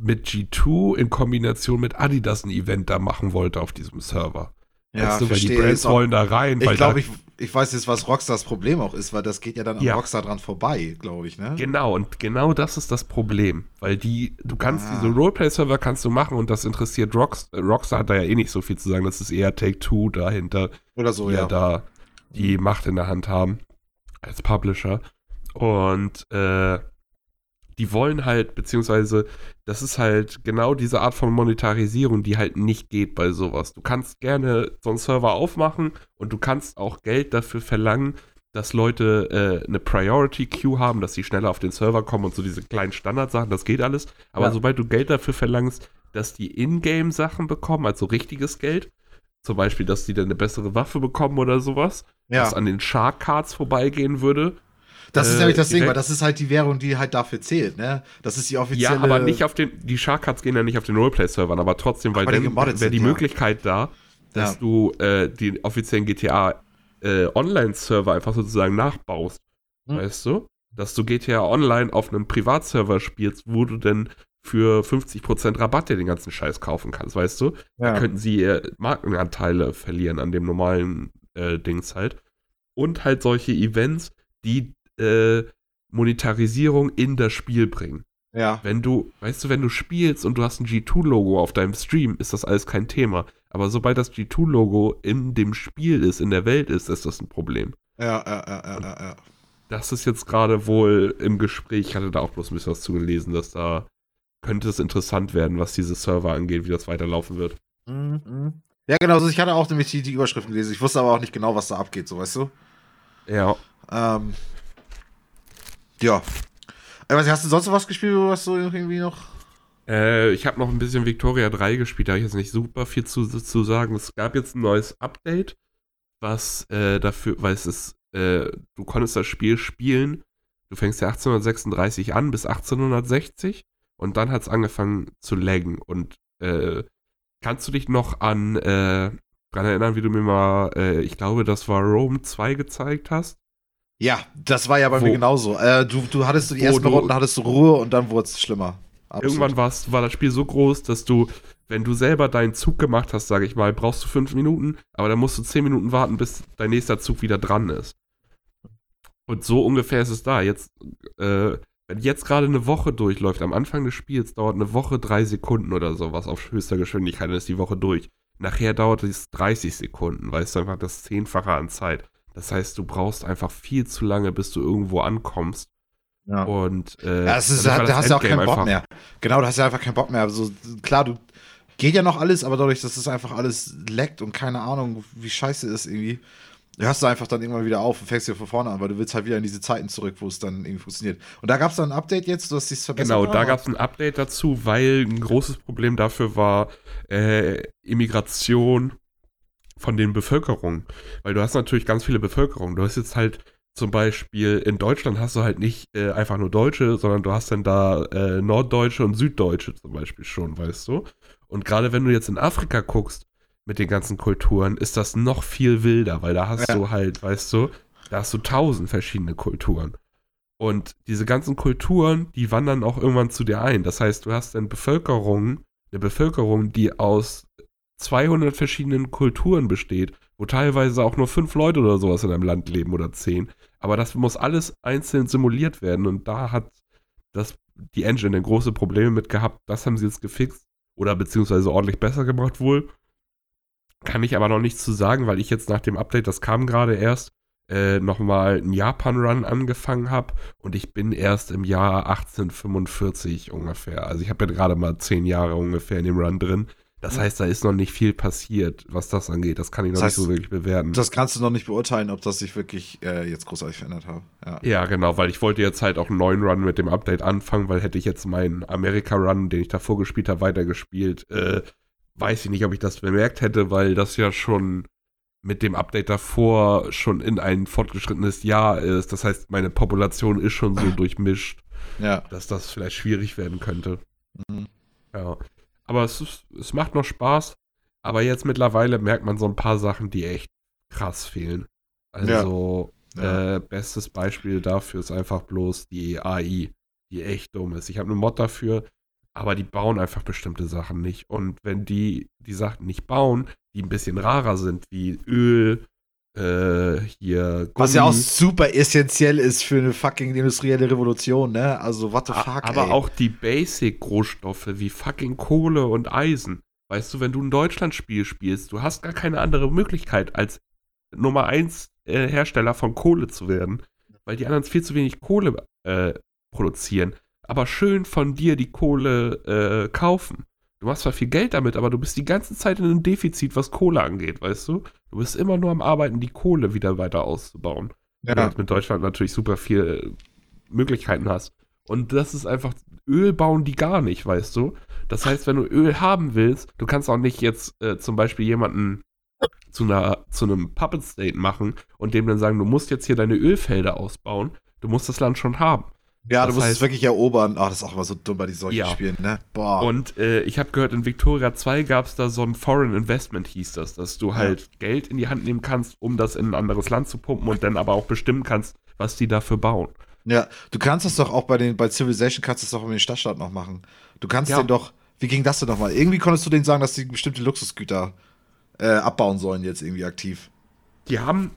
mit G2 in Kombination mit Adidas ein Event da machen wollte auf diesem Server. Ja, weißt du, weil die. Brands wollen da rein, Ich glaube, ich, ich weiß jetzt, was Rockstars Problem auch ist, weil das geht ja dann am Ja. Rockstar dran vorbei, glaube ich, ne? Genau, und genau das ist das Problem. Weil die, du kannst Ah. diese Roleplay-Server kannst du machen und das interessiert Rocks, Rockstar hat da ja eh nicht so viel zu sagen. Das ist eher Take-Two dahinter, Oder so, die ja ja. da die Macht in der Hand haben als Publisher. Und äh, die wollen halt, beziehungsweise das ist halt genau diese Art von Monetarisierung, die halt nicht geht bei sowas. Du kannst gerne so einen Server aufmachen und du kannst auch Geld dafür verlangen, dass Leute äh, eine Priority Queue haben, dass sie schneller auf den Server kommen und so diese kleinen Standardsachen, das geht alles. Aber Ja. sobald du Geld dafür verlangst, dass die Ingame-Sachen bekommen, also richtiges Geld, zum Beispiel, dass die dann eine bessere Waffe bekommen oder sowas, Ja, was an den Shark Cards vorbeigehen würde. Das ist äh, nämlich das Ding, weil das ist halt die Währung, die halt dafür zählt, ne? Das ist die offizielle. Ja, aber nicht auf den, die Shark Cards gehen ja nicht auf den Roleplay-Servern, aber trotzdem, weil die dann wäre die sind, ja. Möglichkeit da, dass Ja. du äh, die offiziellen GTA äh, Online-Server einfach sozusagen nachbaust. Hm. Weißt du? Dass du GTA Online auf einem Privatserver spielst, wo du denn für 50% Rabatt dir den ganzen Scheiß kaufen kannst, weißt du? Da Ja. könnten sie äh, Markenanteile verlieren an dem normalen äh, Dings halt. Und halt solche Events, die äh, Monetarisierung in das Spiel bringen. ja. Wenn du, weißt du, wenn du spielst und du hast ein G2-Logo auf deinem Stream, ist das alles kein Thema. Aber sobald das G2-Logo in dem Spiel ist, in der Welt ist, ist das ein Problem. Ja, ja, ja, ja, ja. ja. Das ist jetzt gerade wohl im Gespräch, ich hatte da auch bloß ein bisschen was zugelesen, dass da könnte es interessant werden, was diese Server angeht, wie das weiterlaufen wird. Mhm. mhm. Ja, genau, ich hatte auch nämlich die, die Überschriften gelesen. Ich wusste aber auch nicht genau, was da abgeht, so weißt du? Ja. Ähm, ja. Aber hast du sonst noch was gespielt, was so irgendwie noch? Äh, ich habe noch ein bisschen Victoria 3 gespielt, da habe ich jetzt nicht super viel zu, zu sagen. Es gab jetzt ein neues Update, was äh, dafür, weil es ist, äh, du konntest das Spiel spielen, du fängst ja 1836 an bis 1860 und dann hat es angefangen zu laggen und äh, kannst du dich noch an äh, daran erinnern, wie du mir mal, ich glaube, das war Rome 2 gezeigt hast? Ja, das war ja bei Wo? mir genauso. Äh, du, du hattest die ersten Runden hattest du Ruhe und dann wurde es schlimmer. Absolut. Irgendwann war das Spiel so groß, dass du, wenn du selber deinen Zug gemacht hast, sage ich mal, brauchst du fünf Minuten, aber dann musst du zehn Minuten warten, bis dein nächster Zug wieder dran ist. Und so ungefähr ist es da. Jetzt, äh, wenn jetzt gerade eine Woche durchläuft, am Anfang des Spiels dauert eine Woche drei Sekunden oder sowas auf höchster Geschwindigkeit, dann ist die Woche durch. Nachher dauert es 30 Sekunden, weil es einfach das Zehnfache an Zeit. Das heißt, du brauchst einfach viel zu lange, bis du irgendwo ankommst. Ja. Und äh, ja, das ist, da, da hast du auch keinen Bock mehr. Genau, da hast du einfach keinen Bock mehr. Also klar, du geht ja noch alles, aber dadurch, dass es einfach alles leckt und keine Ahnung, wie scheiße ist irgendwie, hörst du einfach dann irgendwann wieder auf und fängst wieder von vorne an, weil du willst halt wieder in diese Zeiten zurück, wo es dann irgendwie funktioniert. Und da gab es dann ein Update jetzt, dass es verbessert Genau, da gab es ein Update dazu, weil ein großes Problem dafür war äh, Immigration von den Bevölkerungen. Weil du hast natürlich ganz viele Bevölkerungen. Du hast jetzt halt zum Beispiel in Deutschland hast du halt nicht äh, einfach nur Deutsche, sondern du hast dann da äh, Norddeutsche und Süddeutsche zum Beispiel schon, weißt du? Und gerade wenn du jetzt in Afrika guckst mit den ganzen Kulturen, ist das noch viel wilder, weil da hast ja. du halt, weißt du, da hast du tausend verschiedene Kulturen. Und diese ganzen Kulturen, die wandern auch irgendwann zu dir ein. Das heißt, du hast dann Bevölkerung, eine Bevölkerung, die aus 200 verschiedenen Kulturen besteht, wo teilweise auch nur fünf Leute oder sowas in einem Land leben oder zehn. Aber das muss alles einzeln simuliert werden und da hat das, die Engine große Probleme mit gehabt. Das haben sie jetzt gefixt oder beziehungsweise ordentlich besser gemacht wohl. Kann ich aber noch nichts zu sagen, weil ich jetzt nach dem Update, das kam gerade erst, äh, nochmal einen Japan-Run angefangen habe und ich bin erst im Jahr 1845 ungefähr. Also ich habe ja gerade mal zehn Jahre ungefähr in dem Run drin. Das heißt, da ist noch nicht viel passiert, was das angeht. Das kann ich noch das heißt, nicht so wirklich bewerten. Das kannst du noch nicht beurteilen, ob das sich wirklich äh, jetzt großartig verändert hat. Ja. ja. genau, weil ich wollte jetzt halt auch einen neuen Run mit dem Update anfangen, weil hätte ich jetzt meinen Amerika-Run, den ich davor gespielt habe, weitergespielt, äh, weiß ich nicht, ob ich das bemerkt hätte, weil das ja schon mit dem Update davor schon in ein fortgeschrittenes Jahr ist. Das heißt, meine Population ist schon so durchmischt, ja. dass das vielleicht schwierig werden könnte. Mhm. Ja. Aber es, ist, es macht noch Spaß. Aber jetzt mittlerweile merkt man so ein paar Sachen, die echt krass fehlen. Also, ja. Äh, bestes Beispiel dafür ist einfach bloß die AI, die echt dumm ist. Ich habe eine Mod dafür, aber die bauen einfach bestimmte Sachen nicht. Und wenn die die Sachen nicht bauen, die ein bisschen rarer sind, wie Öl, äh, hier. Gummi. Was ja auch super essentiell ist für eine fucking industrielle Revolution, ne? Also, what the fuck. Aber ey. auch die Basic-Rohstoffe wie fucking Kohle und Eisen. Weißt du, wenn du ein Deutschlandspiel spielst, du hast gar keine andere Möglichkeit, als Nummer 1 äh, Hersteller von Kohle zu werden, weil die anderen viel zu wenig Kohle äh, produzieren. Aber schön von dir die Kohle äh, kaufen. Du machst zwar viel Geld damit, aber du bist die ganze Zeit in einem Defizit, was Kohle angeht, weißt du? Du bist immer nur am Arbeiten, die Kohle wieder weiter auszubauen. Ja. Weil du mit Deutschland natürlich super viel Möglichkeiten hast. Und das ist einfach, Öl bauen die gar nicht, weißt du? Das heißt, wenn du Öl haben willst, du kannst auch nicht jetzt äh, zum Beispiel jemanden zu, einer, zu einem Puppet State machen und dem dann sagen, du musst jetzt hier deine Ölfelder ausbauen. Du musst das Land schon haben. Ja, das du musst heißt, es wirklich erobern. Ach, das ist auch immer so dumm bei solchen ja. Spielen, ne? Boah. Und äh, ich habe gehört, in Victoria 2 gab es da so ein Foreign Investment, hieß das, dass du halt ja. Geld in die Hand nehmen kannst, um das in ein anderes Land zu pumpen und dann aber auch bestimmen kannst, was die dafür bauen. Ja, du kannst das doch auch bei den bei Civilization kannst du das doch in den Stadtstaat noch machen. Du kannst ja. den doch, wie ging das denn nochmal? Irgendwie konntest du denen sagen, dass die bestimmte Luxusgüter äh, abbauen sollen jetzt irgendwie aktiv. Die haben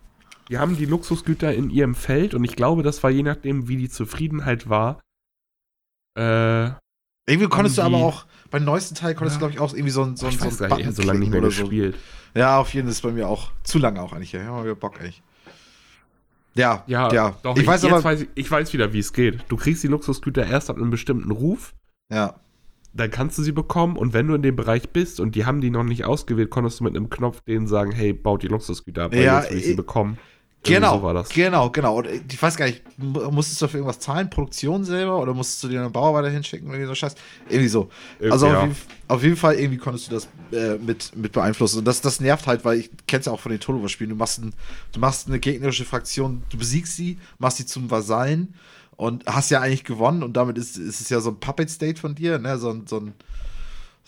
die haben die Luxusgüter in ihrem Feld und ich glaube, das war je nachdem, wie die Zufriedenheit war, äh, Irgendwie konntest du aber auch, beim neuesten Teil konntest Ja. du, glaube ich, auch irgendwie so ein, so ich so weiß gar nicht, so lange nicht mehr oder so. gespielt. Ja, auf jeden Fall ist bei mir auch zu lange auch eigentlich. Ja, ja wieder Bock eigentlich. Ja, Ja, ja. doch, ich weiß jetzt aber, weiß ich, ich weiß wieder, wie es geht. Du kriegst die Luxusgüter erst ab einem bestimmten Ruf, ja, dann kannst du sie bekommen und wenn du in dem Bereich bist und die haben die noch nicht ausgewählt, konntest du mit einem Knopf denen sagen, hey, baut die Luxusgüter ab, weil Ja, jetzt will ich sie ich- bekommen. Genau, So war das. genau, genau. Und ich weiß gar nicht, mu- musstest du für irgendwas zahlen, Produktion selber, oder musstest du dir einen Bauer weiter hinschicken irgendwie so Scheiß? Irgendwie so. Also ja. auf, jeden, auf jeden Fall irgendwie konntest du das äh, mit, mit beeinflussen. Und das, das nervt halt, weil ich kenn's ja auch von den Tolova-Spielen. Du machst, ein, du machst eine gegnerische Fraktion, du besiegst sie, machst sie zum Vasallen und hast ja eigentlich gewonnen und damit ist, ist es ja so ein Puppet-State von dir, ne? So so ein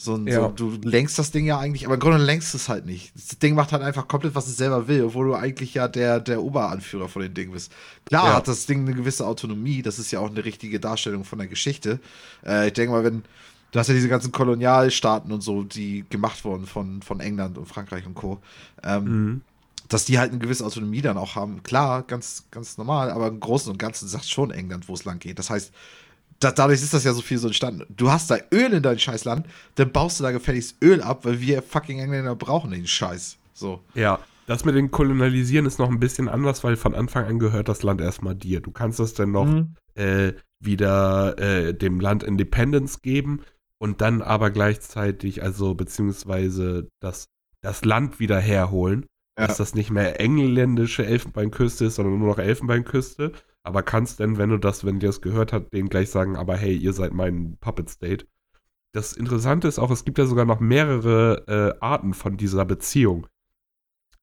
so ein, Ja. so, du lenkst das Ding ja eigentlich, aber im Grunde lenkst du es halt nicht. Das Ding macht halt einfach komplett, was es selber will, obwohl du eigentlich ja der, der Oberanführer von den Ding bist. Klar Ja. hat das Ding eine gewisse Autonomie, das ist ja auch eine richtige Darstellung von der Geschichte. Äh, ich denke mal, wenn, du hast ja diese ganzen Kolonialstaaten und so, die gemacht wurden von, von England und Frankreich und Co. Ähm, Mhm. dass die halt eine gewisse Autonomie dann auch haben. Klar, ganz, ganz normal, aber im Großen und Ganzen sagt schon England, wo es lang geht. Das heißt, da, dadurch ist das ja so viel so entstanden. Du hast da Öl in deinem Scheißland, dann baust du da gefälligst Öl ab, weil wir fucking Engländer brauchen den Scheiß. So. Ja, das mit den Kolonialisieren ist noch ein bisschen anders, weil von Anfang an gehört das Land erstmal dir. Du kannst es dann noch Mhm. äh, wieder äh, dem Land Independence geben und dann aber gleichzeitig, also beziehungsweise das, das Land wieder herholen, Ja. dass das nicht mehr engländische Elfenbeinküste ist, sondern nur noch Elfenbeinküste. Aber kannst denn, wenn du das, wenn dir das gehört hat, denen gleich sagen, aber hey, ihr seid mein Puppet State. Das Interessante ist auch, es gibt ja sogar noch mehrere äh, Arten von dieser Beziehung.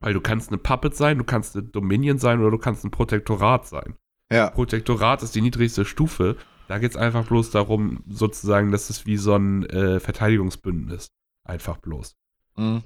Weil du kannst eine Puppet sein, du kannst eine Dominion sein oder du kannst ein Protektorat sein. Ja. Protektorat ist die niedrigste Stufe. Da geht es einfach bloß darum, sozusagen, dass es wie so ein äh, Verteidigungsbündnis. Einfach bloß. Mhm.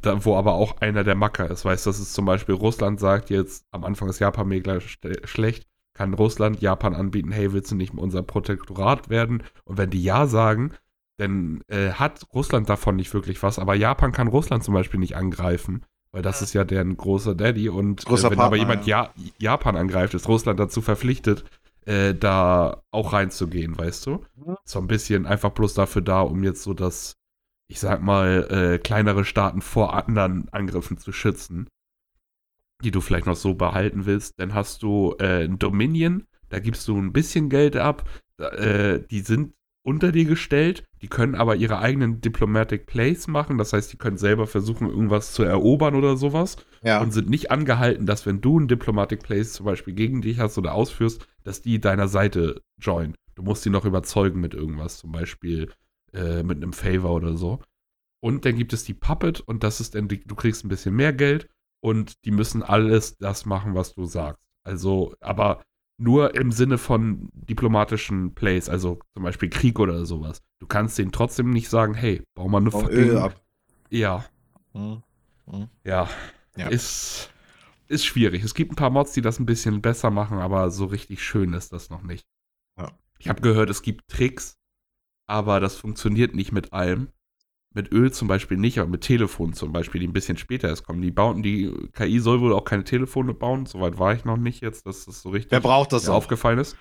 Da, wo aber auch einer der Macker ist. Weißt du, das ist zum Beispiel Russland sagt jetzt, am Anfang ist Japan mega sch- schlecht, kann Russland Japan anbieten, hey, willst du nicht unser Protektorat werden? Und wenn die Ja sagen, dann äh, hat Russland davon nicht wirklich was, aber Japan kann Russland zum Beispiel nicht angreifen, weil das ist ja deren großer Daddy und Großer äh, wenn aber Partner, jemand ja. Japan angreift, ist Russland dazu verpflichtet, äh, da auch reinzugehen, weißt du? So ein bisschen einfach bloß dafür da, um jetzt so das, ich sag mal, äh, kleinere Staaten vor anderen Angriffen zu schützen, die du vielleicht noch so behalten willst. Dann hast du äh, ein Dominion, da gibst du ein bisschen Geld ab, äh, die sind unter dir gestellt, die können aber ihre eigenen Diplomatic Plays machen, das heißt, die können selber versuchen, irgendwas zu erobern oder sowas Ja. und sind nicht angehalten, dass wenn du ein Diplomatic Place zum Beispiel gegen dich hast oder ausführst, dass die deiner Seite joinen. Du musst die noch überzeugen mit irgendwas, zum Beispiel äh, mit einem Favor oder so. Und dann gibt es die Puppet und das ist dann, die- du kriegst ein bisschen mehr Geld und die müssen alles das machen, was du sagst. Also, aber nur im Sinne von diplomatischen Plays, also zum Beispiel Krieg oder sowas. Du kannst denen trotzdem nicht sagen, hey, bau mal eine Bau fucking- Öl ab. Ja, Mhm. ja, Ja. Ist, ist schwierig. Es gibt ein paar Mods, die das ein bisschen besser machen, aber so richtig schön ist das noch nicht. Ja. Ich habe gehört, es gibt Tricks, aber das funktioniert nicht mit allem. Mit Öl zum Beispiel nicht, aber mit Telefon zum Beispiel, die ein bisschen später erst kommen. Die bauen, die KI soll wohl auch keine Telefone bauen, soweit war ich noch nicht jetzt, dass das so richtig Wer braucht das aufgefallen ist.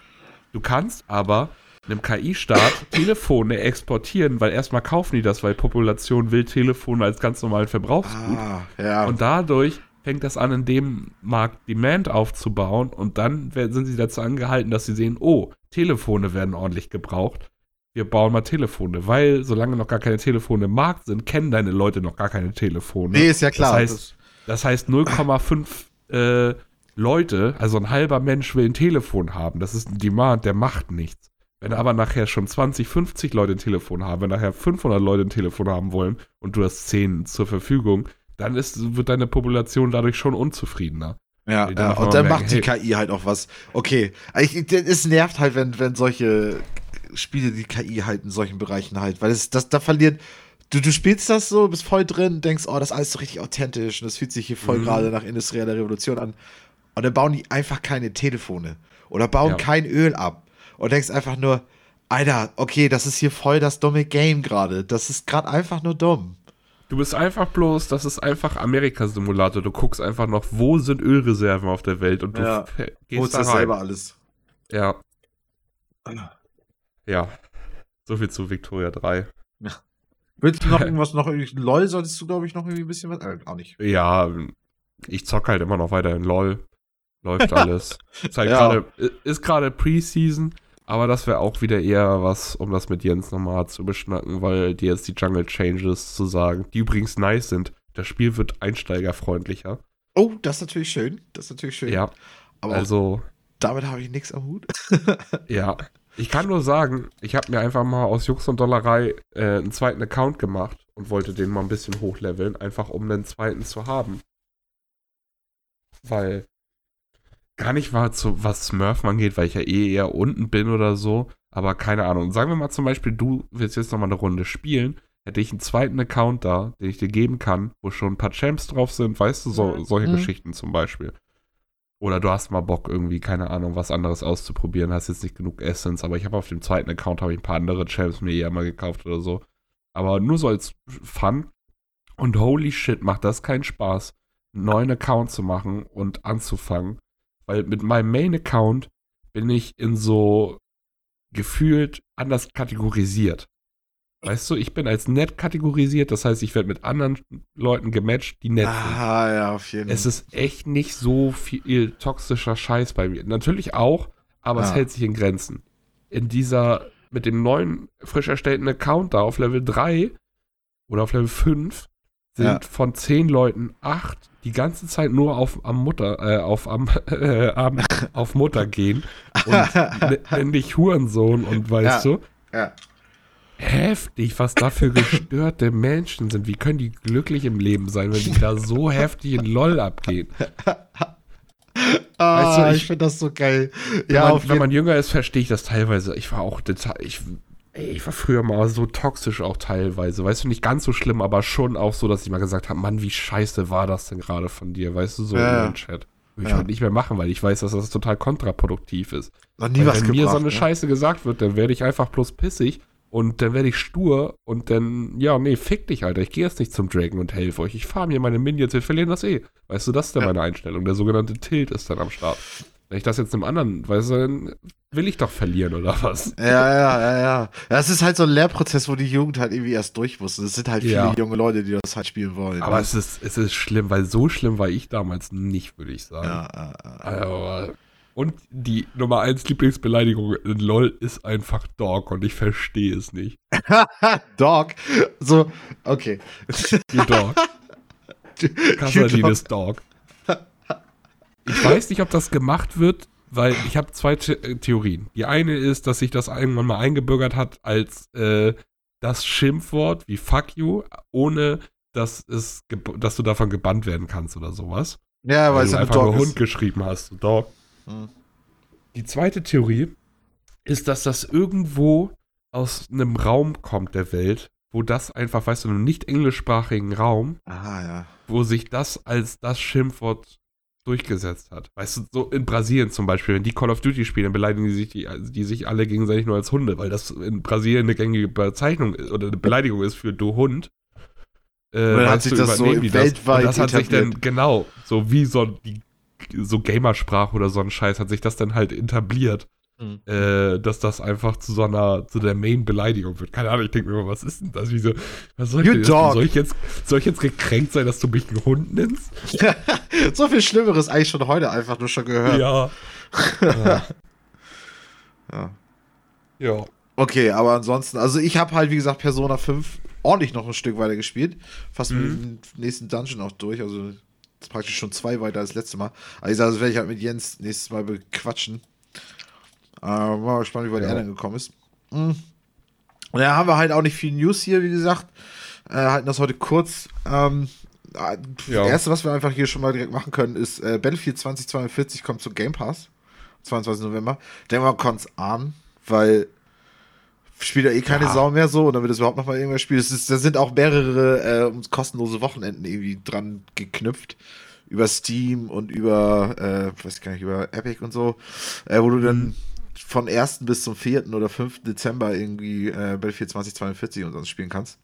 Du kannst aber einem KI-Staat Telefone exportieren, weil erstmal kaufen die das, weil Population will Telefone als ganz normalen Verbrauchsgut. Ah, ja. Und dadurch fängt das an, in dem Markt Demand aufzubauen und dann sind sie dazu angehalten, dass sie sehen, oh, Telefone werden ordentlich gebraucht. Wir bauen mal Telefone, weil solange noch gar keine Telefone im Markt sind, kennen deine Leute noch gar keine Telefone. nee, ist ja klar. Das heißt, das heißt 0,5 äh, Leute, also ein halber Mensch will ein Telefon haben. Das ist ein Demand, der macht nichts. Wenn aber nachher schon 20, 50 Leute ein Telefon haben, wenn nachher 500 Leute ein Telefon haben wollen und du hast 10 zur Verfügung, dann ist, wird deine Population dadurch schon unzufriedener. Ja, ja. und dann merken, macht die KI halt auch was. Okay, es nervt halt, wenn, wenn solche Spiele die KI halt in solchen Bereichen halt, weil es, das, da verliert. Du, du spielst das so, bist voll drin, denkst, oh, das ist alles so richtig authentisch und das fühlt sich hier voll Mhm. gerade nach industrieller Revolution an. Und dann bauen die einfach keine Telefone oder bauen Ja. kein Öl ab und denkst einfach nur, Alter, okay, das ist hier voll das dumme Game gerade. Das ist gerade einfach nur dumm. Du bist einfach bloß, das ist einfach Amerika-Simulator. Du guckst einfach noch, wo sind Ölreserven auf der Welt und du Ja. gehst da das rein. selber alles. Ja. Ja. So viel zu Victoria 3. Willst du noch irgendwas, noch irgendwie, LOL solltest du, glaube ich, noch irgendwie ein bisschen was, äh, auch nicht. Ja, ich zock halt immer noch weiter in LOL. Läuft alles. ist halt Ja. gerade, ist gerade Preseason, aber das wäre auch wieder eher was, um das mit Jens nochmal zu beschnacken, weil dir jetzt die Jungle Changes zu sagen, die übrigens nice sind. Das Spiel wird einsteigerfreundlicher. Oh, das ist natürlich schön. Das ist natürlich schön. Ja, aber also, damit habe ich nichts am Hut. ja. Ich kann nur sagen, ich habe mir einfach mal aus Jux und Dollerei äh, einen zweiten Account gemacht und wollte den mal ein bisschen hochleveln, einfach um einen zweiten zu haben. Weil gar nicht war so, was Smurf angeht, weil ich ja eh eher unten bin oder so. Aber keine Ahnung. Sagen wir mal zum Beispiel, du willst jetzt noch mal eine Runde spielen. Hätte ich einen zweiten Account da, den ich dir geben kann, wo schon ein paar Champs drauf sind, weißt du, so, solche Mhm. Geschichten zum Beispiel. Oder du hast mal Bock, irgendwie, keine Ahnung, was anderes auszuprobieren, hast jetzt nicht genug Essence, aber ich habe auf dem zweiten Account habe ich ein paar andere Champs mir eher mal gekauft oder so. Aber nur so als Fun. Und holy shit, macht das keinen Spaß, einen neuen Account zu machen und anzufangen. Weil mit meinem Main-Account bin ich in so gefühlt anders kategorisiert. Weißt du, ich bin als nett kategorisiert, das heißt, ich werde mit anderen Leuten gematcht, die nett sind. Ah, ja, auf jeden Es ist echt nicht so viel toxischer Scheiß bei mir. Natürlich auch, aber es Ah. hält sich in Grenzen. In dieser, mit dem neuen, frisch erstellten Account da auf Level 3 oder auf Level 5 sind Ja. von 10 Leuten 8 die ganze Zeit nur auf am Mutter, äh, auf am, äh, am, auf Mutter gehen und ne- nennen dich Hurensohn und weißt Ja. du, Ja. Heftig, was da für gestörte Menschen sind. Wie können die glücklich im Leben sein, wenn die da so heftig in LOL abgehen? Ah, Weißt du, ich, ich- finde das so geil. Wenn, Ja, man, wenn man jünger ist, verstehe ich das teilweise. Ich war auch ich, ich war früher mal so toxisch auch teilweise. Weißt du, nicht ganz so schlimm, aber schon auch so, dass ich mal gesagt habe, Mann, wie scheiße war das denn gerade von dir? Weißt du, so Ja, in den Chat. Würde ich Ja. heute nicht mehr machen, weil ich weiß, dass das total kontraproduktiv ist. noch nie Weil was wenn mir so eine ne? Scheiße gesagt wird, dann werde ich einfach bloß pissig und dann werde ich stur und dann, ja, nee, fick dich, Alter. Ich gehe jetzt nicht zum Dragon und helfe euch. Ich farm hier meine Minions, wir verlieren das eh. Weißt du, das ist dann Ja. meine Einstellung. Der sogenannte Tilt ist dann am Start. Wenn ich das jetzt einem anderen, weißt du, dann will ich doch verlieren oder was? Ja, ja, ja, ja. Es ist halt so ein Lehrprozess, wo die Jugend halt irgendwie erst durch muss. Und es sind halt viele Ja. junge Leute, die das halt spielen wollen. Aber ne? es ist, es ist schlimm, weil so schlimm war ich damals nicht, würde ich sagen. ja, ja, ja. Also, und die Nummer 1 Lieblingsbeleidigung in LOL ist einfach Dog und ich verstehe es nicht. Dog. So, okay. You Dog. Casadin ist Dog. Ich weiß nicht, ob das gemacht wird, weil ich habe zwei The äh, Theorien. Die eine ist, dass sich das irgendwann mal eingebürgert hat als äh, das Schimpfwort wie Fuck you, ohne dass, es dass du davon gebannt werden kannst oder sowas. Ja, weil es du einfach Dog nur ist. Hund geschrieben hast. Dog. Hm. Die zweite Theorie ist, dass das irgendwo aus einem Raum kommt der Welt, wo das einfach, weißt du, in einem nicht englischsprachigen Raum, Ah, ja. wo sich das als das Schimpfwort durchgesetzt hat. Weißt du, so in Brasilien zum Beispiel, wenn die Call of Duty spielen, dann beleidigen die sich, die, die sich alle gegenseitig nur als Hunde, weil das in Brasilien eine gängige Bezeichnung ist, oder eine Beleidigung ist für du Hund. Äh, dann hat sich das so weltweit Und das hat sich dann, genau, so wie so die so Gamersprache oder so ein Scheiß, hat sich das dann halt etabliert, Hm. äh, dass das einfach zu so einer, zu der Main-Beleidigung wird. Keine Ahnung, ich denke mir immer, was ist denn das? Wieso, was soll ich soll ich jetzt, soll ich jetzt gekränkt sein, dass du mich einen Hund nennst? so viel Schlimmeres eigentlich schon heute einfach nur schon gehört. Ja. Ja. ja. Okay, aber ansonsten, also ich habe halt, wie gesagt, Persona 5 ordentlich noch ein Stück weiter gespielt. Fast Mhm. mit dem nächsten Dungeon auch durch. Also praktisch schon zwei weiter als letztes Mal. Also ich sag, das werde ich halt mit Jens nächstes Mal bequatschen. Äh, mal gespannt, wie weit Ja. er dann gekommen ist. Mhm. Und ja, haben wir halt auch nicht viel News hier, wie gesagt. Äh, halten das heute kurz. Ähm, äh, Ja. Das erste, was wir einfach hier schon mal direkt machen können, ist äh, Battlefield 2042 kommt zum Game Pass. 22. November. Denken wir, man konnte es ahnen, weil spielt ja eh keine Ja. Sau mehr so und dann wird es überhaupt noch mal irgendwer spielen. Es ist, da sind auch mehrere äh, kostenlose Wochenenden irgendwie dran geknüpft. Über Steam und über, äh, weiß ich gar nicht, über Epic und so, äh, wo du dann Mhm. von 1. bis zum 4. oder 5. Dezember irgendwie äh, Battlefield 2042 und sonst spielen kannst.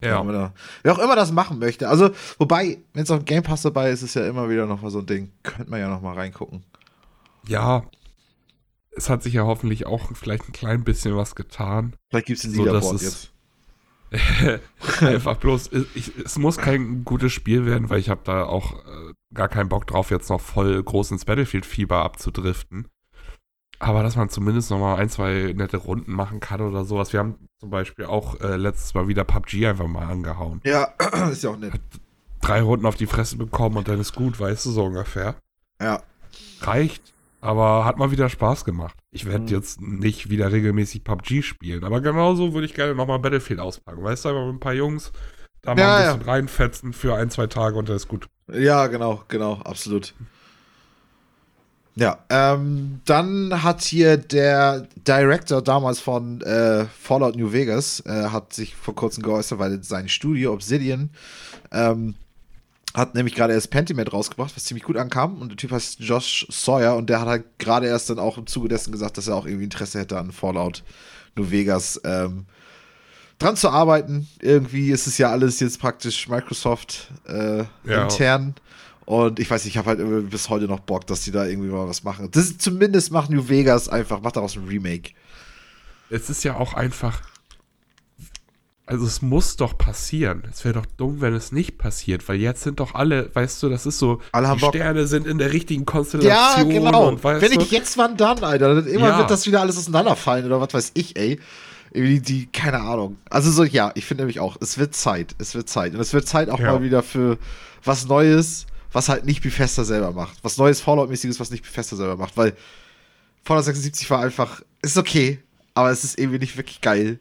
Ja. immer, wer auch immer das machen möchte. Also, wobei, wenn es auf Game Pass dabei ist, ist ja immer wieder noch mal so ein Ding. Könnte man ja noch mal reingucken. Ja. Es hat sich ja hoffentlich auch vielleicht ein klein bisschen was getan. Vielleicht gibt es ein Leaderboard jetzt. Einfach bloß, ich, es muss kein gutes Spiel werden, weil ich habe da auch äh, gar keinen Bock drauf, jetzt noch voll groß ins Battlefield-Fieber abzudriften. Aber dass man zumindest noch mal ein, zwei nette Runden machen kann oder sowas. Wir haben zum Beispiel auch äh, letztes Mal wieder PUBG einfach mal angehauen. Ja, ist ja auch nett. Drei Runden auf die Fresse bekommen und dann ist gut, weißt du, so ungefähr. Ja. Reicht, aber hat mal wieder Spaß gemacht. Ich werde Mhm. jetzt nicht wieder regelmäßig PUBG spielen, aber genauso würde ich gerne nochmal Battlefield auspacken. Weißt du, einfach mit ein paar Jungs da mal Ja, ein ja. bisschen reinfetzen für ein, zwei Tage und dann ist gut. Ja, genau, genau, absolut. Ja, ähm, dann hat hier der Director damals von äh, Fallout New Vegas, äh, hat sich vor kurzem geäußert, weil sein Studio Obsidian ähm, hat nämlich gerade erst Pentiment rausgebracht, was ziemlich gut ankam. Und der Typ heißt Josh Sawyer und der hat halt gerade erst dann auch im Zuge dessen gesagt, dass er auch irgendwie Interesse hätte an Fallout New Vegas ähm, dran zu arbeiten. Irgendwie ist es ja alles jetzt praktisch Microsoft äh, Ja. intern. Und ich weiß nicht, ich habe halt bis heute noch Bock, dass die da irgendwie mal was machen. Das ist, zumindest macht New Vegas einfach, macht daraus ein Remake. Es ist ja auch einfach. Also es muss doch passieren. Es wäre doch dumm, wenn es nicht passiert, weil jetzt sind doch alle, weißt du, das ist so, Alle haben die Bock. Sterne sind in der richtigen Ja, Konstellation genau. und Wenn ich jetzt wann dann, Alter, dann immer Ja. wird das wieder alles auseinanderfallen oder was weiß ich, ey. Irgendwie die, keine Ahnung. Also so, ja, ich finde nämlich auch, es wird Zeit. Es wird Zeit. Und es wird Zeit auch Ja. mal wieder für was Neues, was halt nicht Bethesda selber macht. Was Neues Fallout-mäßiges, was nicht Bethesda selber macht. Weil Fallout 76 war einfach, ist okay, aber es ist irgendwie nicht wirklich geil.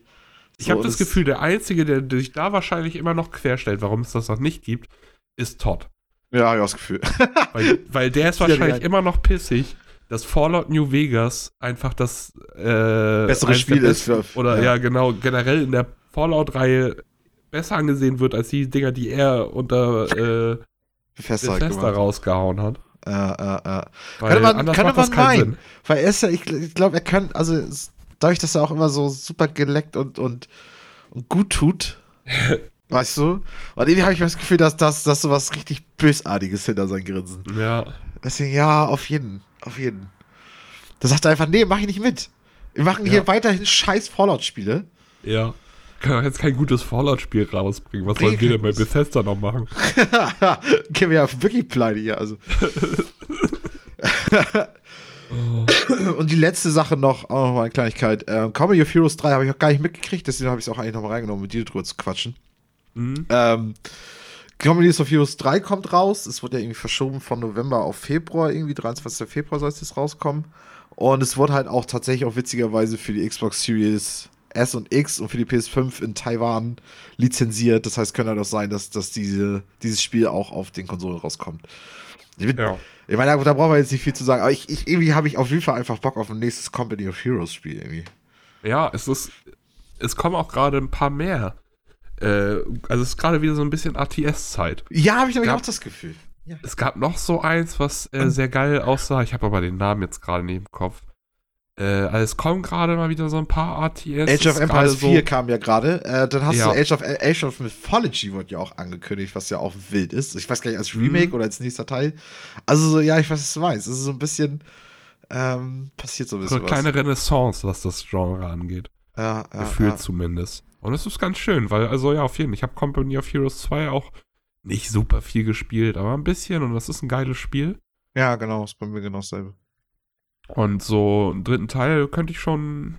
Ich So, habe das Gefühl, der Einzige, der sich da wahrscheinlich immer noch querstellt, warum es das noch nicht gibt, ist Todd. Ja, ich auch das Gefühl. Weil, weil der ist wahrscheinlich ja. immer noch pissig, dass Fallout New Vegas einfach das äh, Bessere Spiel der ist für- Oder ja. ja. genau, generell in der Fallout-Reihe besser angesehen wird als die Dinger, die er unter äh, Bethesda, Bethesda rausgehauen hat. Äh, äh, äh. Weil Könnte man- könnte man meinen. Weil er ist ja, ich, ich glaube, er kann, also dadurch, dass er auch immer so super geleckt und, und, und gut tut, weißt du? Und irgendwie habe ich das Gefühl, dass das dass so was richtig Bösartiges hinter sein Grinsen. Ja. Deswegen, ja, auf jeden, auf jeden. Da sagt er einfach, nee, mach ich nicht mit. Wir machen hier Ja. weiterhin scheiß Fallout-Spiele. Ja. Kann doch jetzt kein gutes Fallout-Spiel rausbringen. Was Nee, wollen wir denn bei Bethesda noch machen? Gehen wir ja wirklich pleite hier, also. Und die letzte Sache noch, auch noch mal eine Kleinigkeit. Ähm, Comedy of Heroes 3 habe ich auch gar nicht mitgekriegt, deswegen habe ich es auch eigentlich noch mal reingenommen, mit dir drüber zu quatschen. Mhm. Ähm, Comedies of Heroes 3 kommt raus. Es wurde ja irgendwie verschoben von November auf Februar, irgendwie 23. Februar soll es jetzt rauskommen. Und es wurde halt auch tatsächlich auch witzigerweise für die Xbox Series S und X und für die PS5 in Taiwan lizenziert. Das heißt, könnte halt auch sein, dass, dass diese, dieses Spiel auch auf den Konsolen rauskommt. Ich, bin, Ja. ich meine, da, brauchen wir jetzt nicht viel zu sagen, aber ich, ich, irgendwie habe ich auf jeden Fall einfach Bock auf ein nächstes Company of Heroes Spiel irgendwie. Ja, es ist. Es kommen auch gerade ein paar mehr. Äh, also es ist gerade wieder so ein bisschen ATS-Zeit. Ja, habe ich nämlich auch das Gefühl. Ja. Es gab noch so eins, was äh, sehr geil aussah. Ich habe aber den Namen jetzt gerade nicht im Kopf. Äh, also es kommen gerade mal wieder so ein paar ATS. Age of Empires gerade 4 kam ja gerade. Äh, dann hast Ja. du Age of, Age of Mythology wurde ja auch angekündigt, was ja auch wild ist. Ich weiß gar nicht, als Remake Mhm. oder als nächster Teil. Also so, ja, ich weiß, was du meinst. Es ist so ein bisschen, ähm, passiert so ein so bisschen eine kleine Renaissance, was das Genre angeht. was. Ja, ja, Gefühlt ja. zumindest. Und es ist ganz schön, weil, also ja, auf jeden Fall. Ich habe Company of Heroes 2 auch nicht super viel gespielt, aber ein bisschen und das ist ein geiles Spiel. ja, genau, ist bei mir genau dasselbe. Und so einen dritten Teil könnte ich schon,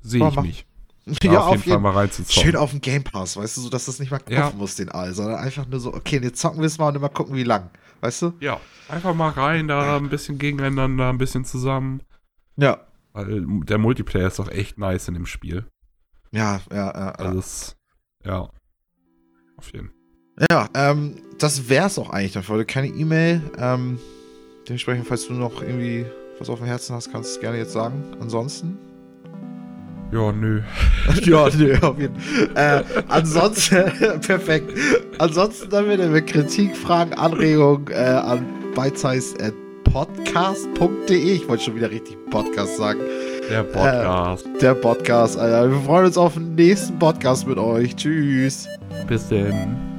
sehe ich mich. Ja, Da auf jeden Fall mal reinzuzocken. Schön auf dem Game Pass, weißt du, so dass das nicht mal kaufen Ja. muss, den All, sondern einfach nur so, okay, jetzt zocken wir es mal und immer gucken, wie lang. Weißt du? Ja, einfach mal rein, da ein bisschen gegeneinander, ein bisschen zusammen. Ja. Weil der Multiplayer ist doch echt nice in dem Spiel. Ja, ja, ja. ja. Also ja. Auf jeden Fall. Ja, ähm, das wär's auch eigentlich dann für heute. Keine E-Mail. Ähm, dementsprechend, falls du noch irgendwie was auf dem Herzen hast, kannst du es gerne jetzt sagen. Ansonsten. Ja, nö. ja, nö, auf jeden Fall. Äh, ansonsten, perfekt. Ansonsten dann wieder mit Kritik, Fragen, Anregungen äh, an bitesize.podcast.de. Ich wollte schon wieder richtig Podcast sagen. Der Podcast. Der Podcast, Alter. Wir freuen uns auf den nächsten Podcast mit euch. Tschüss. Bis denn.